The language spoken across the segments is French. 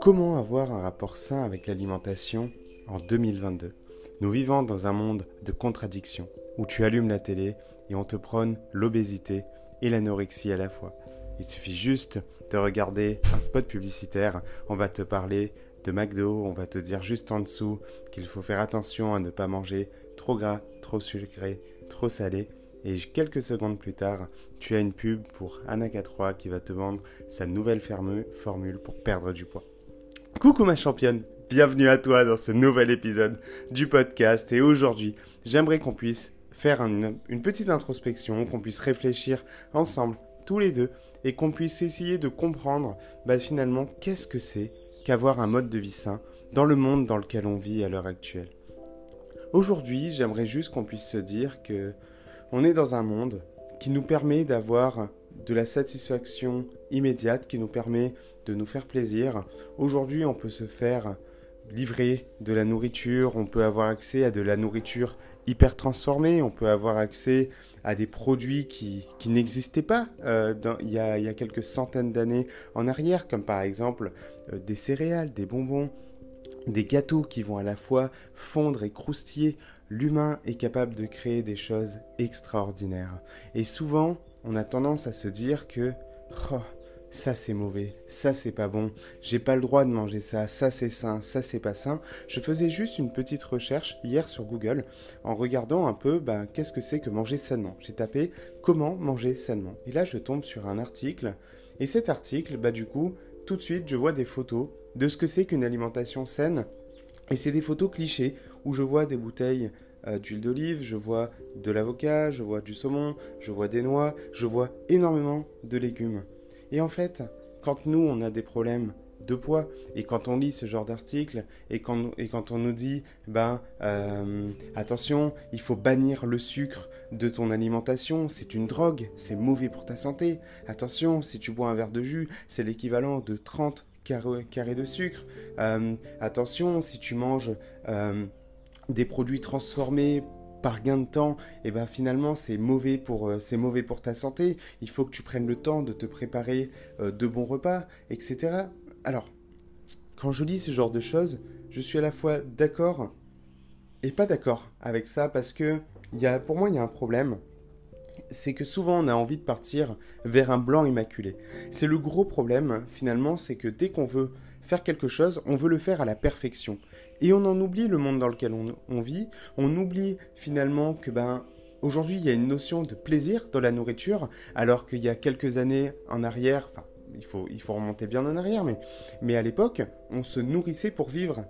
Comment avoir un rapport sain avec l'alimentation en 2022 Nous vivons dans un monde de contradictions, où tu allumes la télé et on te prône l'obésité et l'anorexie à la fois. Il suffit juste de regarder un spot publicitaire, on va te parler de McDo, on va te dire juste en dessous qu'il faut faire attention à ne pas manger trop gras, trop sucré, trop salé. Et quelques secondes plus tard, tu as une pub pour Anaka 3 qui va te vendre sa nouvelle formule pour perdre du poids. Coucou ma championne, bienvenue à toi dans ce nouvel épisode du podcast et aujourd'hui j'aimerais qu'on puisse faire une, petite introspection, qu'on puisse réfléchir ensemble tous les deux et qu'on puisse essayer de comprendre bah, finalement qu'est-ce que c'est qu'avoir un mode de vie sain dans le monde dans lequel on vit à l'heure actuelle. Aujourd'hui j'aimerais juste qu'on puisse se dire que on est dans un monde qui nous permet d'avoir de la satisfaction immédiate qui nous permet de nous faire plaisir. Aujourd'hui, on peut se faire livrer de la nourriture, on peut avoir accès à de la nourriture hyper transformée, on peut avoir accès à des produits qui, n'existaient pas euh, il, y a, quelques centaines d'années en arrière, comme par exemple euh, des céréales, des bonbons, des gâteaux qui vont à la fois fondre et croustiller. L'humain est capable de créer des choses extraordinaires. Et souvent, on a tendance à se dire que oh, ça c'est mauvais, ça c'est pas bon, j'ai pas le droit de manger ça, ça c'est sain, ça c'est pas sain. Je faisais juste une petite recherche hier sur Google en regardant un peu bah, qu'est-ce que c'est que manger sainement. J'ai tapé comment manger sainement. Et là je tombe sur un article et cet article, bah du coup, tout de suite je vois des photos de ce que c'est qu'une alimentation saine. Et c'est des photos clichés où je vois des bouteilles euh, d'huile d'olive, je vois de l'avocat, je vois du saumon, je vois des noix, je vois énormément de légumes. Et en fait, quand nous, on a des problèmes de poids, et quand on lit ce genre d'article, et quand, on nous dit, ben, euh, attention, il faut bannir le sucre de ton alimentation, c'est une drogue, c'est mauvais pour ta santé. Attention, si tu bois un verre de jus, c'est l'équivalent de 30 carrés de sucre. Euh, attention, si tu manges des produits transformés par gain de temps, et eh ben finalement c'est mauvais pour euh, c'est mauvais pour ta santé. Il faut que tu prennes le temps de te préparer euh, de bons repas, etc. Alors, quand je lis ce genre de choses, je suis à la fois d'accord et pas d'accord avec ça parce que y a, pour moi il y a un problème. C'est que souvent on a envie de partir vers un blanc immaculé. C'est le gros problème finalement, c'est que dès qu'on veut faire quelque chose, on veut le faire à la perfection. Et on en oublie le monde dans lequel on, vit, on oublie finalement que ben aujourd'hui il y a une notion de plaisir dans la nourriture, alors qu'il y a quelques années en arrière, enfin il faut, il faut remonter bien en arrière, mais, mais à l'époque, on se nourrissait pour vivre,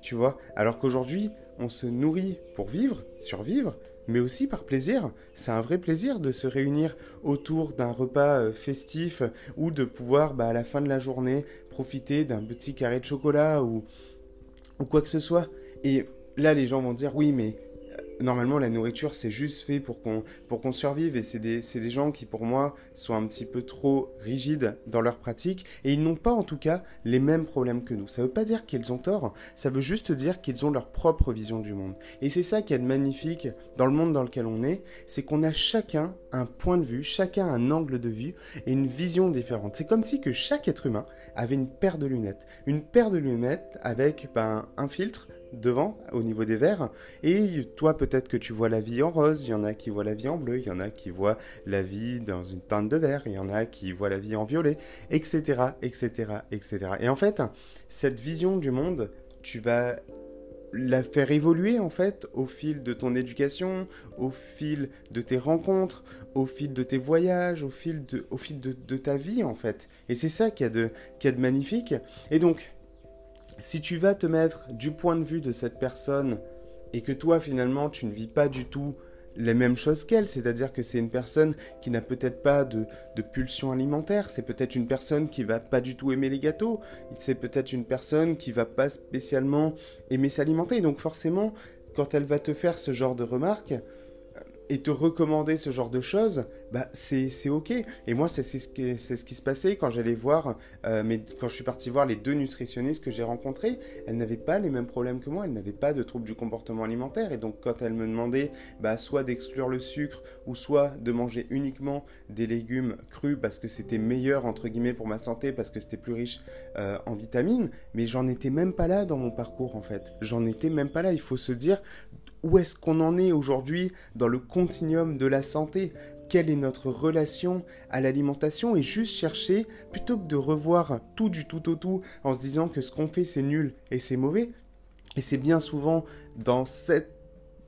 tu vois, alors qu'aujourd'hui, on se nourrit pour vivre, survivre, mais aussi par plaisir. C'est un vrai plaisir de se réunir autour d'un repas euh, festif ou de pouvoir, bah, à la fin de la journée, profiter d'un petit carré de chocolat ou, ou quoi que ce soit. Et là, les gens vont dire, oui, mais normalement, la nourriture, c'est juste fait pour qu'on pour qu'on survive. Et c'est des, des, gens qui, pour moi, sont un petit peu trop rigides dans leur pratique. Et ils n'ont pas, en tout cas, les mêmes problèmes que nous. Ça veut pas dire qu'ils ont tort. Ça veut juste dire qu'ils ont leur propre vision du monde. Et c'est ça qui est magnifique dans le monde dans lequel on est. C'est qu'on a chacun un point de vue, chacun un angle de vue et une vision différente. C'est comme si que chaque être humain avait une paire de lunettes. Une paire de lunettes avec ben, un filtre devant, au niveau des verres. Et toi, peut-être que tu vois la vie en rose, il y en a qui voient la vie en bleu, il y en a qui voient la vie dans une teinte de vert, il y en a qui voient la vie en violet, etc., etc., etc. Et en fait, cette vision du monde, tu vas la faire évoluer en fait au fil de ton éducation, au fil de tes rencontres, au fil de tes voyages, au fil de, au fil de, ta vie en fait. Et c'est ça qui a de, qui a de magnifique. Et donc, si tu vas te mettre du point de vue de cette personne et que toi finalement tu ne vis pas du tout les mêmes choses qu'elle, c'est-à-dire que c'est une personne qui n'a peut-être pas de, pulsion alimentaire, c'est peut-être une personne qui va pas du tout aimer les gâteaux, c'est peut-être une personne qui va pas spécialement aimer s'alimenter. Donc forcément, quand elle va te faire ce genre de remarques, et te recommander ce genre de choses, bah c'est ok. Et moi, c'est ce, qui, ce qui se passait quand j'allais voir, euh, mais quand je suis parti voir les deux nutritionnistes que j'ai rencontrés, elles n'avaient pas les mêmes problèmes que moi, elles n'avaient pas de troubles du comportement alimentaire. Et donc, quand elles me demandaient bah, soit d'exclure le sucre, ou soit de manger uniquement des légumes crus parce que c'était meilleur, entre guillemets, pour ma santé, parce que c'était plus riche euh, en vitamines, mais j'en étais même pas là dans mon parcours, en fait. J'en étais même pas là. Il faut se dire où est-ce qu'on en est aujourd'hui dans le continuum de la santé? Quelle est notre relation à l'alimentation? Et juste chercher, plutôt que de revoir tout du tout au tout en se disant que ce qu'on fait c'est nul et c'est mauvais, et c'est bien souvent dans cette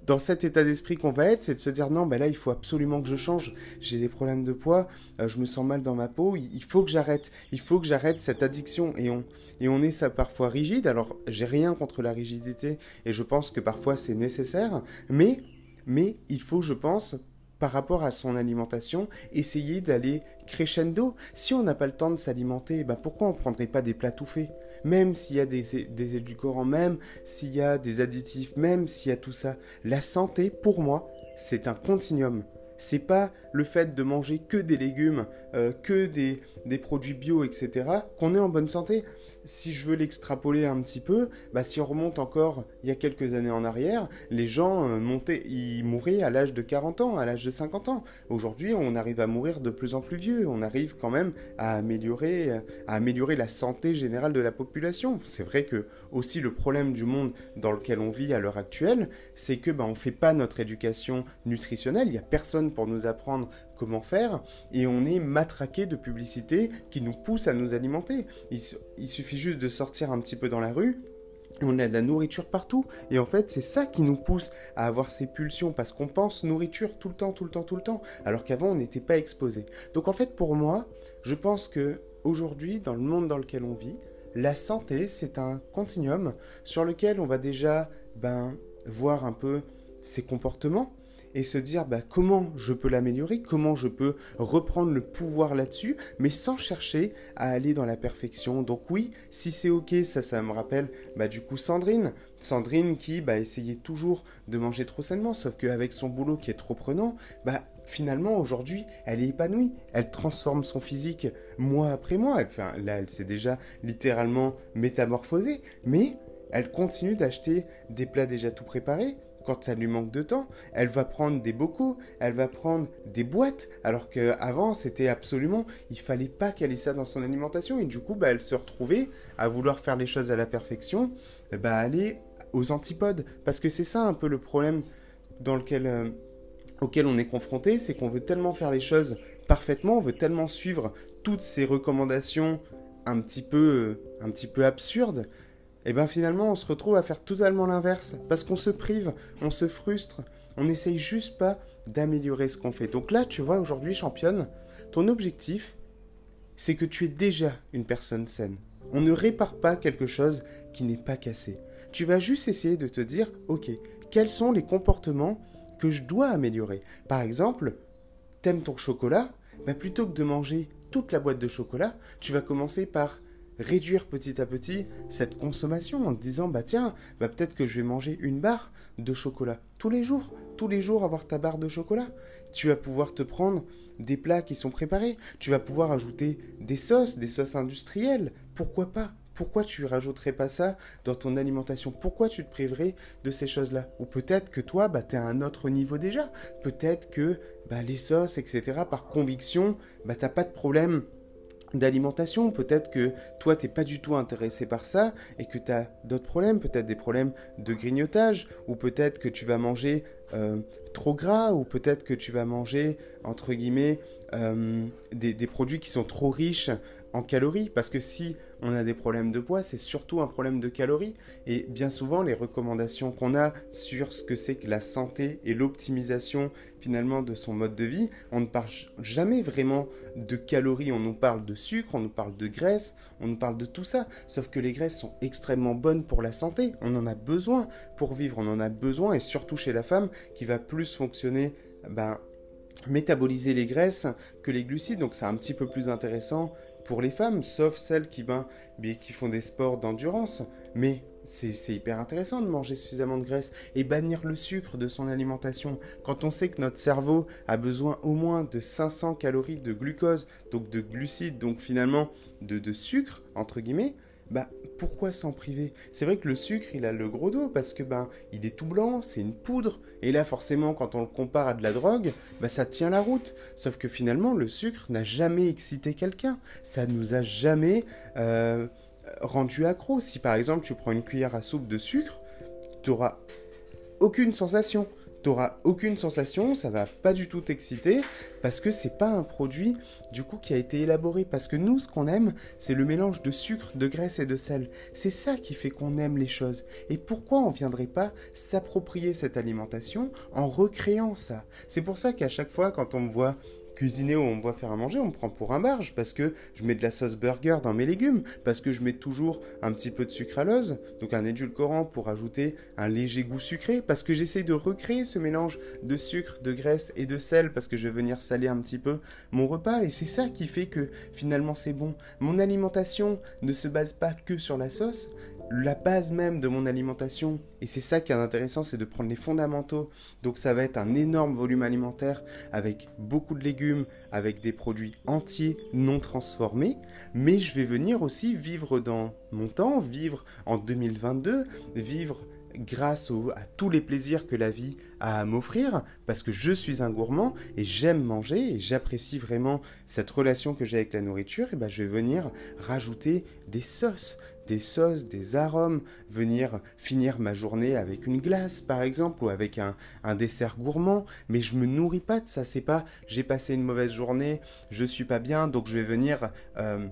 dans cet état d'esprit qu'on va être, c'est de se dire non, ben là, il faut absolument que je change. J'ai des problèmes de poids, euh, je me sens mal dans ma peau, il, faut que j'arrête. Il faut que j'arrête cette addiction. Et on, et on est ça parfois rigide. Alors, j'ai rien contre la rigidité et je pense que parfois c'est nécessaire. Mais, mais il faut, je pense, par rapport à son alimentation, essayer d'aller crescendo. Si on n'a pas le temps de s'alimenter, ben pourquoi on prendrait pas des plats tout faits? Même s'il y a des, des édulcorants, même s'il y a des additifs, même s'il y a tout ça. La santé, pour moi, c'est un continuum c'est pas le fait de manger que des légumes, euh, que des, produits bio, etc., qu'on est en bonne santé. Si je veux l'extrapoler un petit peu, bah, si on remonte encore il y a quelques années en arrière, les gens euh, montaient, ils mouraient à l'âge de 40 ans, à l'âge de 50 ans. Aujourd'hui, on arrive à mourir de plus en plus vieux. On arrive quand même à améliorer, à améliorer la santé générale de la population. C'est vrai que aussi le problème du monde dans lequel on vit à l'heure actuelle, c'est que bah, on fait pas notre éducation nutritionnelle. Il y a personne pour nous apprendre comment faire et on est matraqué de publicités qui nous poussent à nous alimenter. Il, suffit juste de sortir un petit peu dans la rue on a de la nourriture partout. Et en fait, c'est ça qui nous pousse à avoir ces pulsions parce qu'on pense nourriture tout le temps, tout le temps, tout le temps, alors qu'avant on n'était pas exposé. Donc en fait, pour moi, je pense que aujourd'hui, dans le monde dans lequel on vit, la santé, c'est un continuum sur lequel on va déjà ben, voir un peu ses comportements, et se dire bah, comment je peux l'améliorer, comment je peux reprendre le pouvoir là-dessus, mais sans chercher à aller dans la perfection. Donc oui, si c'est ok, ça, ça me rappelle bah, du coup Sandrine. Sandrine qui bah, essayait toujours de manger trop sainement, sauf qu'avec son boulot qui est trop prenant, bah, finalement aujourd'hui elle est épanouie, elle transforme son physique mois après mois, là elle s'est déjà littéralement métamorphosée, mais elle continue d'acheter des plats déjà tout préparés, quand ça lui manque de temps, elle va prendre des bocaux, elle va prendre des boîtes, alors qu'avant c'était absolument, il fallait pas qu'elle ait ça dans son alimentation, et du coup bah, elle se retrouvait à vouloir faire les choses à la perfection, bah, aller aux antipodes, parce que c'est ça un peu le problème euh, auquel on est confronté, c'est qu'on veut tellement faire les choses parfaitement, on veut tellement suivre toutes ces recommandations un petit peu, un petit peu absurdes, et bien finalement on se retrouve à faire totalement l'inverse, parce qu'on se prive, on se frustre, on n'essaye juste pas d'améliorer ce qu'on fait. Donc là, tu vois, aujourd'hui, championne, ton objectif, c'est que tu es déjà une personne saine. On ne répare pas quelque chose qui n'est pas cassé. Tu vas juste essayer de te dire, ok, quels sont les comportements que je dois améliorer? Par exemple, t'aimes ton chocolat bah, Plutôt que de manger toute la boîte de chocolat, tu vas commencer par réduire petit à petit cette consommation en te disant bah tiens, bah peut-être que je vais manger une barre de chocolat tous les jours, tous les jours avoir ta barre de chocolat. Tu vas pouvoir te prendre des plats qui sont préparés, tu vas pouvoir ajouter des sauces, des sauces industrielles, pourquoi pas? Pourquoi tu rajouterais pas ça dans ton alimentation? Pourquoi tu te priverais de ces choses-là? Ou peut-être que toi, bah, tu es à un autre niveau déjà. Peut-être que bah, les sauces, etc., par conviction, bah, t'as pas de problème d'alimentation. Peut-être que toi, t'es pas du tout intéressé par ça et que tu as d'autres problèmes, peut-être des problèmes de grignotage, ou peut-être que tu vas manger euh, trop gras, ou peut-être que tu vas manger, entre guillemets, euh, des, des, produits qui sont trop riches en calories, parce que si on a des problèmes de poids, c'est surtout un problème de calories. Et bien souvent, les recommandations qu'on a sur ce que c'est que la santé et l'optimisation finalement de son mode de vie, on ne parle jamais vraiment de calories, on nous parle de sucre, on nous parle de graisse, on nous parle de tout ça. Sauf que les graisses sont extrêmement bonnes pour la santé, on en a besoin pour vivre, on en a besoin, et surtout chez la femme qui va plus fonctionner ben, métaboliser les graisses que les glucides, donc c'est un petit peu plus intéressant pour les femmes, sauf celles qui, ben, qui font des sports d'endurance. Mais c'est hyper intéressant de manger suffisamment de graisse et bannir le sucre de son alimentation. Quand on sait que notre cerveau a besoin au moins de 500 calories de glucose, donc de glucides, donc finalement de, de sucre, entre guillemets, bah pourquoi s'en priver? C'est vrai que le sucre, il a le gros dos parce que ben il est tout blanc, c'est une poudre et là forcément quand on le compare à de la drogue, bah ça tient la route. Sauf que finalement le sucre n'a jamais excité quelqu'un, ça nous a jamais euh, rendu accro. Si par exemple tu prends une cuillère à soupe de sucre, tu n'auras aucune sensation. Tu n'auras aucune sensation, ça va pas du tout t'exciter parce que c'est pas un produit du coup qui a été élaboré parce que nous ce qu'on aime c'est le mélange de sucre, de graisse et de sel. C'est ça qui fait qu'on aime les choses. Et pourquoi on viendrait pas s'approprier cette alimentation en recréant ça? C'est pour ça qu'à chaque fois quand on me voit cuisiner ou on me voit faire à manger, on me prend pour un barge parce que je mets de la sauce burger dans mes légumes, parce que je mets toujours un petit peu de sucralose, donc un édulcorant pour ajouter un léger goût sucré, parce que j'essaie de recréer ce mélange de sucre, de graisse et de sel, parce que je vais venir saler un petit peu mon repas, et c'est ça qui fait que finalement c'est bon. Mon alimentation ne se base pas que sur la sauce, la base même de mon alimentation, et c'est ça qui est intéressant, c'est de prendre les fondamentaux. Donc ça va être un énorme volume alimentaire avec beaucoup de légumes, avec des produits entiers non transformés, mais je vais venir aussi vivre dans mon temps, vivre en 2022, vivre grâce à tous les plaisirs que la vie a à m'offrir, parce que je suis un gourmand et j'aime manger et j'apprécie vraiment cette relation que j'ai avec la nourriture, et ben je vais venir rajouter des sauces, des sauces, des arômes, venir finir ma journée avec une glace par exemple ou avec un, dessert gourmand, mais je me nourris pas de ça, c'est pas j'ai passé une mauvaise journée, je suis pas bien, donc je vais venir euh,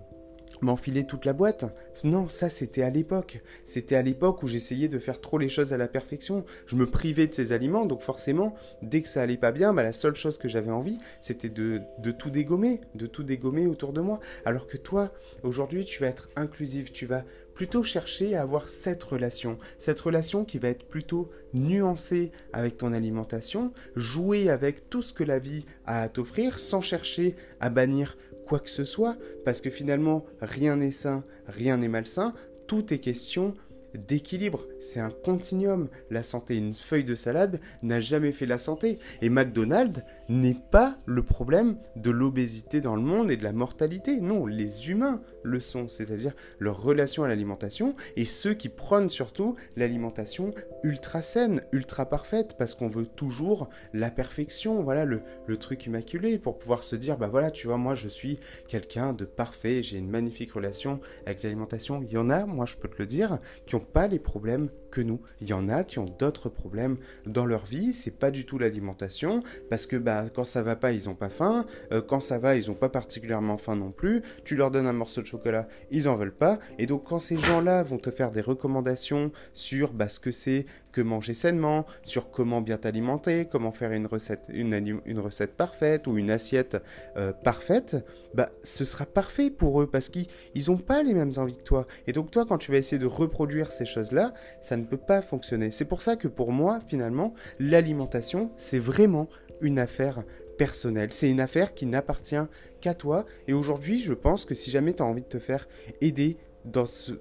m'enfiler toute la boîte. Non, ça c'était à l'époque. C'était à l'époque où j'essayais de faire trop les choses à la perfection. Je me privais de ces aliments, donc forcément, dès que ça allait pas bien, bah, la seule chose que j'avais envie, c'était de, de, tout dégommer, de tout dégommer autour de moi. Alors que toi, aujourd'hui, tu vas être inclusif, tu vas plutôt chercher à avoir cette relation, cette relation qui va être plutôt nuancée avec ton alimentation, jouer avec tout ce que la vie a à t'offrir sans chercher à bannir quoi que ce soit, parce que finalement, rien n'est sain, rien n'est malsain, tout est question d'équilibre. C'est un continuum. La santé, une feuille de salade n'a jamais fait la santé. Et McDonald's n'est pas le problème de l'obésité dans le monde et de la mortalité. Non, les humains le sont, c'est-à-dire leur relation à l'alimentation et ceux qui prônent surtout l'alimentation ultra saine, ultra parfaite, parce qu'on veut toujours la perfection, voilà le, truc immaculé pour pouvoir se dire, bah voilà, tu vois, moi je suis quelqu'un de parfait, j'ai une magnifique relation avec l'alimentation. Il y en a, moi je peux te le dire, qui ont pas les problèmes que nous. Il y en a qui ont d'autres problèmes dans leur vie, c'est pas du tout l'alimentation, parce que bah, quand ça va pas, ils ont pas faim, euh, quand ça va, ils ont pas particulièrement faim non plus, tu leur donnes un morceau de chocolat, ils en veulent pas, et donc quand ces gens-là vont te faire des recommandations sur bah, ce que c'est que manger sainement, sur comment bien t'alimenter, comment faire une recette, une, une, recette parfaite ou une assiette euh, parfaite, bah, ce sera parfait pour eux, parce qu'ils n'ont pas les mêmes envies que toi. Et donc toi, quand tu vas essayer de reproduire ces choses-là, ça ne peut pas fonctionner. C'est pour ça que pour moi, finalement, l'alimentation, c'est vraiment une affaire personnelle. C'est une affaire qui n'appartient qu'à toi. Et aujourd'hui, je pense que si jamais tu as envie de te faire aider dans ce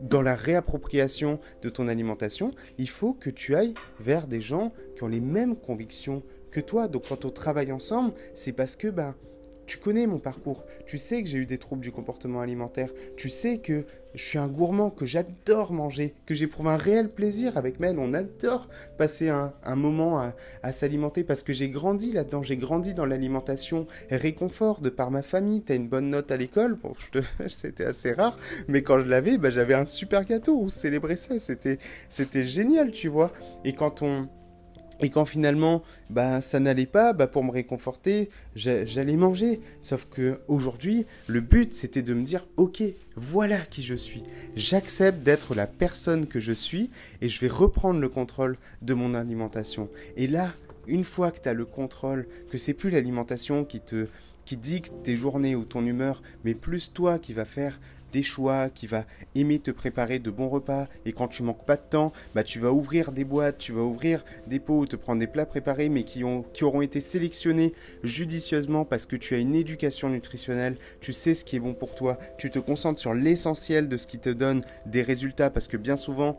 dans la réappropriation de ton alimentation, il faut que tu ailles vers des gens qui ont les mêmes convictions que toi. Donc quand on travaille ensemble, c'est parce que ben, tu connais mon parcours, tu sais que j'ai eu des troubles du comportement alimentaire, tu sais que je suis un gourmand, que j'adore manger, que j'éprouve un réel plaisir avec Mel, on adore passer un, moment à, s'alimenter parce que j'ai grandi là-dedans, j'ai grandi dans l'alimentation réconfort de par ma famille, t'as une bonne note à l'école, bon, c'était assez rare, mais quand je l'avais, bah, j'avais un super gâteau, on célébrait ça, c'était génial, tu vois, et quand on et quand finalement, bah, ça n'allait pas, bah, pour me réconforter, j'allais manger. Sauf que aujourd'hui, le but, c'était de me dire, ok, voilà qui je suis. J'accepte d'être la personne que je suis et je vais reprendre le contrôle de mon alimentation. Et là, une fois que tu as le contrôle, que c'est plus l'alimentation qui te qui dicte tes journées ou ton humeur, mais plus toi qui va faire des choix, qui va aimer te préparer de bons repas. Et quand tu manques pas de temps, bah tu vas ouvrir des boîtes, tu vas ouvrir des pots, te prendre des plats préparés, mais qui, ont, qui auront été sélectionnés judicieusement parce que tu as une éducation nutritionnelle, tu sais ce qui est bon pour toi, tu te concentres sur l'essentiel de ce qui te donne des résultats parce que bien souvent,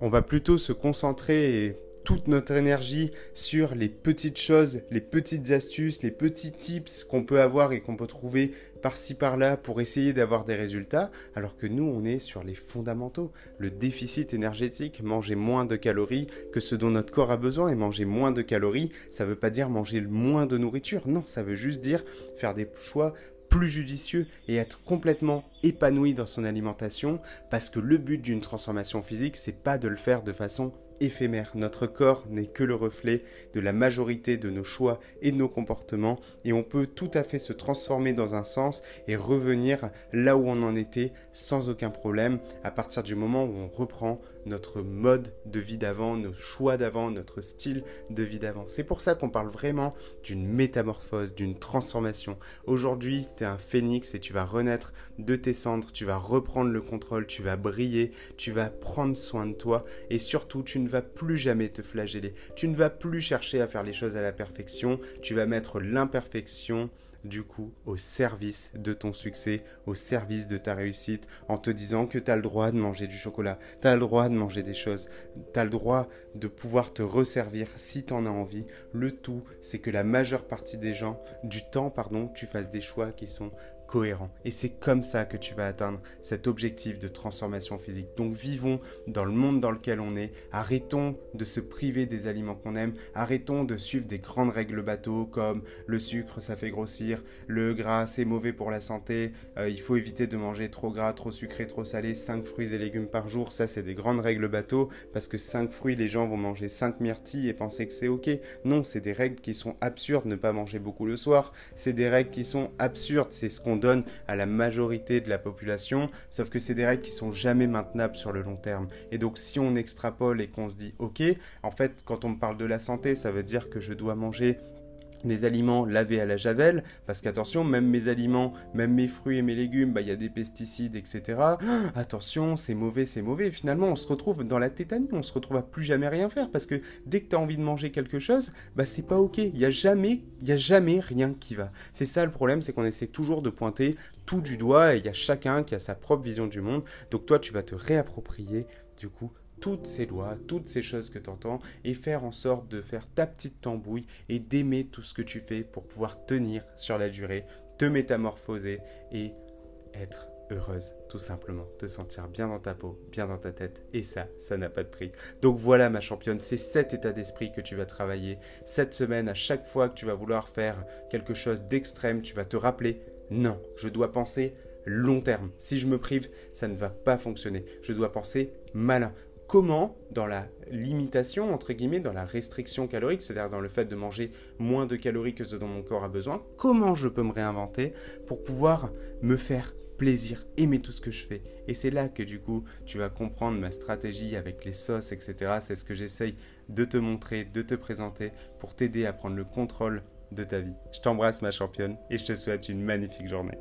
On va plutôt se concentrer toute notre énergie sur les petites choses, les petites astuces, les petits tips qu'on peut avoir et qu'on peut trouver par-ci par-là pour essayer d'avoir des résultats, alors que nous, on est sur les fondamentaux. Le déficit énergétique, manger moins de calories que ce dont notre corps a besoin, et manger moins de calories, ça ne veut pas dire manger moins de nourriture, non, ça veut juste dire faire des choix plus judicieux et être complètement épanoui dans son alimentation parce que le but d'une transformation physique c'est pas de le faire de façon éphémère. Notre corps n'est que le reflet de la majorité de nos choix et de nos comportements et on peut tout à fait se transformer dans un sens et revenir là où on en était sans aucun problème à partir du moment où on reprend notre mode de vie d'avant, nos choix d'avant, notre style de vie d'avant. C'est pour ça qu'on parle vraiment d'une métamorphose, d'une transformation. Aujourd'hui, tu es un phénix et tu vas renaître de tes cendres, tu vas reprendre le contrôle, tu vas briller, tu vas prendre soin de toi et surtout, tu ne vas plus jamais te flageller. Tu ne vas plus chercher à faire les choses à la perfection, tu vas mettre l'imperfection du coup au service de ton succès, au service de ta réussite, en te disant que tu as le droit de manger du chocolat, tu as le droit de manger des choses, tu as le droit de pouvoir te resservir si tu en as envie. Le tout, c'est que la majeure partie des gens, du temps, pardon, tu fasses des choix qui sont cohérent. Et c'est comme ça que tu vas atteindre cet objectif de transformation physique. Donc vivons dans le monde dans lequel on est. Arrêtons de se priver des aliments qu'on aime. Arrêtons de suivre des grandes règles bateau comme le sucre ça fait grossir, le gras c'est mauvais pour la santé, euh, il faut éviter de manger trop gras, trop sucré, trop salé, 5 fruits et légumes par jour. Ça c'est des grandes règles bateau parce que 5 fruits les gens vont manger 5 myrtilles et penser que c'est ok. Non, c'est des règles qui sont absurdes. Ne pas manger beaucoup le soir, c'est des règles qui sont absurdes. C'est ce qu'on à la majorité de la population, sauf que c'est des règles qui sont jamais maintenables sur le long terme. Et donc si on extrapole et qu'on se dit ok, en fait quand on me parle de la santé, ça veut dire que je dois manger des aliments lavés à la javel, parce qu'attention, même mes aliments, même mes fruits et mes légumes, bah, il y a des pesticides, etc. attention, c'est mauvais, c'est mauvais. finalement, on se retrouve dans la tétanie, on se retrouve à plus jamais rien faire, parce que dès que tu as envie de manger quelque chose, bah, c'est pas ok. Il y a jamais, y a jamais rien qui va. C'est ça le problème, c'est qu'on essaie toujours de pointer tout du doigt, et il y a chacun qui a sa propre vision du monde. Donc toi, tu vas te réapproprier, du coup, toutes ces lois, toutes ces choses que tu entends et faire en sorte de faire ta petite tambouille et d'aimer tout ce que tu fais pour pouvoir tenir sur la durée, te métamorphoser et être heureuse, tout simplement, te sentir bien dans ta peau, bien dans ta tête, et ça, ça n'a pas de prix. Donc voilà ma championne, c'est cet état d'esprit que tu vas travailler cette semaine, à chaque fois que tu vas vouloir faire quelque chose d'extrême, tu vas te rappeler, non, je dois penser long terme. Si je me prive, ça ne va pas fonctionner. Je dois penser malin comment, dans la limitation, entre guillemets, dans la restriction calorique, c'est-à-dire dans le fait de manger moins de calories que ce dont mon corps a besoin, comment je peux me réinventer pour pouvoir me faire plaisir, aimer tout ce que je fais? Et c'est là que du coup, tu vas comprendre ma stratégie avec les sauces, etc. C'est ce que j'essaye de te montrer, de te présenter pour t'aider à prendre le contrôle de ta vie. Je t'embrasse ma championne et je te souhaite une magnifique journée.